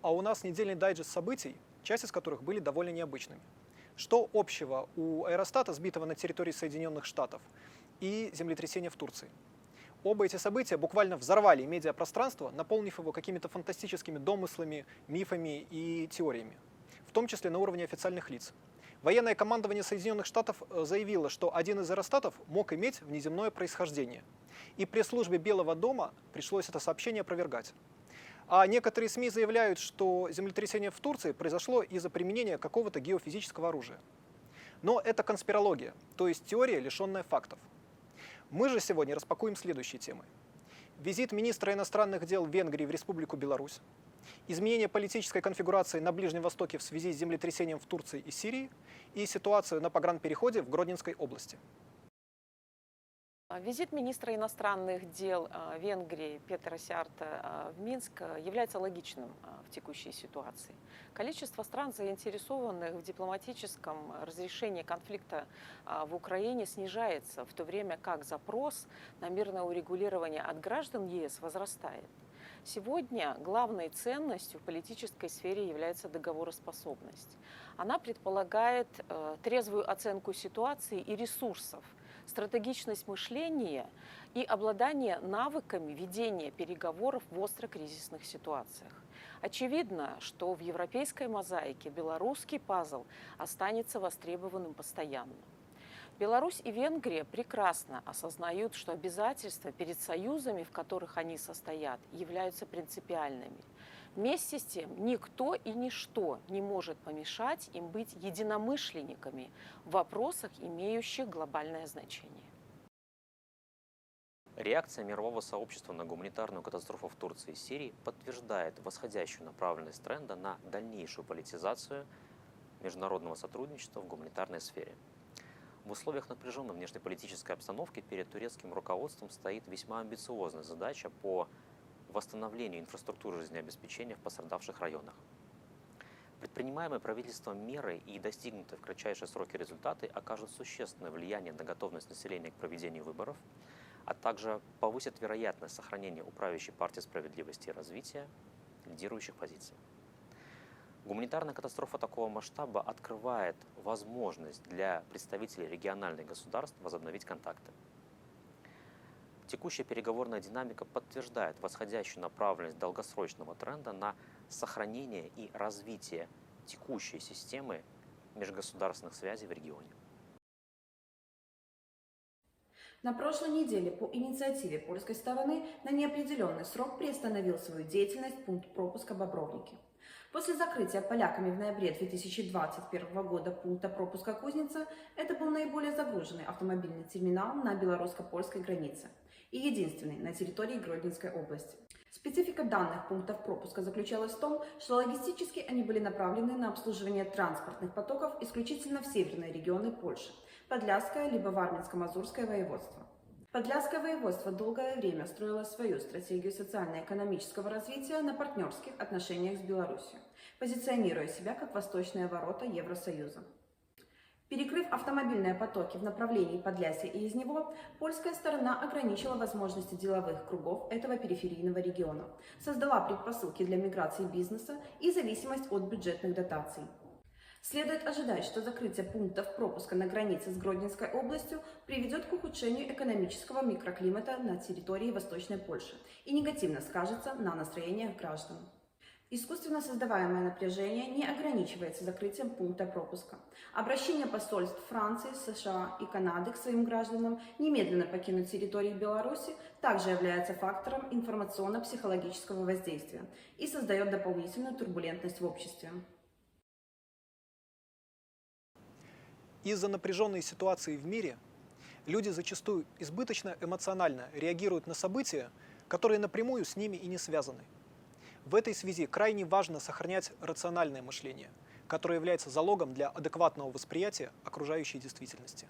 А у нас недельный дайджест событий, часть из которых были довольно необычными. Что общего у аэростата, сбитого на территории Соединенных Штатов, и землетрясения в Турции? Оба эти события буквально взорвали медиапространство, наполнив его какими-то фантастическими домыслами, мифами и теориями, в том числе на уровне официальных лиц. Военное командование Соединенных Штатов э, заявило, что один из аэростатов мог иметь внеземное происхождение. И пресс-службе Белого дома пришлось это сообщение опровергать. А некоторые СМИ заявляют, что землетрясение в Турции произошло из-за применения какого-то геофизического оружия. Но это конспирология, то есть теория, лишенная фактов. Мы же сегодня распакуем следующие темы. Визит министра иностранных дел Венгрии в Республику Беларусь, изменение политической конфигурации на Ближнем Востоке в связи с землетрясением в Турции и Сирии и ситуацию на погранпереходе в Гродненской области. Визит министра иностранных дел э, Венгрии Петра Сиарта э, в Минск э, является логичным в текущей ситуации. Количество стран, заинтересованных в дипломатическом разрешении конфликта в Украине, снижается, в то время как запрос на мирное урегулирование от граждан ЕС возрастает. Сегодня главной ценностью в политической сфере является договороспособность. Она предполагает трезвую оценку ситуации и ресурсов – стратегичность мышления и обладание навыками ведения переговоров в остро-кризисных ситуациях. Очевидно, что в европейской мозаике белорусский пазл останется востребованным постоянно. Беларусь и Венгрия прекрасно осознают, что обязательства перед союзами, в которых они состоят, являются принципиальными. Вместе с тем никто и ничто не может помешать им быть единомышленниками в вопросах, имеющих глобальное значение. Реакция мирового сообщества на гуманитарную катастрофу в Турции и Сирии подтверждает восходящую направленность тренда на дальнейшую политизацию международного сотрудничества в гуманитарной сфере. В условиях напряженной внешнеполитической обстановки перед турецким руководством стоит весьма амбициозная задача по восстановлению инфраструктуры жизнеобеспечения в пострадавших районах. Предпринимаемые правительством меры и достигнутые в кратчайшие сроки результаты окажут существенное влияние на готовность населения к проведению выборов, а также повысят вероятность сохранения у партии справедливости и развития лидирующих позиций. Гуманитарная катастрофа такого масштаба открывает возможность для представителей региональных государств возобновить контакты. Текущая переговорная динамика подтверждает восходящую направленность долгосрочного тренда на сохранение и развитие текущей системы межгосударственных связей в регионе. На прошлой неделе по инициативе польской стороны на неопределенный срок приостановил свою деятельность пункт пропуска Бобровники. После закрытия поляками в ноябре 2021 года пункта пропуска Кузница это был наиболее загруженный автомобильный терминал на белорусско-польской границе и единственный на территории Гродненской области. Специфика данных пунктов пропуска заключалась в том, что логистически они были направлены на обслуживание транспортных потоков исключительно в северные регионы Польши, Подляское либо Варминско-Мазурское воеводство. Подляское воеводство долгое время строило свою стратегию социально-экономического развития на партнерских отношениях с Беларусью, позиционируя себя как восточные ворота Евросоюза. Перекрыв автомобильные потоки в направлении Подлясья и из него, польская сторона ограничила возможности деловых кругов этого периферийного региона, создала предпосылки для миграции бизнеса и зависимость от бюджетных дотаций. Следует ожидать, что закрытие пунктов пропуска на границе с Гродненской областью приведет к ухудшению экономического микроклимата на территории Восточной Польши и негативно скажется на настроениях граждан. Искусственно создаваемое напряжение не ограничивается закрытием пункта пропуска. Обращение посольств Франции, США и Канады к своим гражданам немедленно покинуть территорию Беларуси также является фактором информационно-психологического воздействия и создает дополнительную турбулентность в обществе. Из-за напряженной ситуации в мире люди зачастую избыточно эмоционально реагируют на события, которые напрямую с ними и не связаны – в этой связи крайне важно сохранять рациональное мышление, которое является залогом для адекватного восприятия окружающей действительности.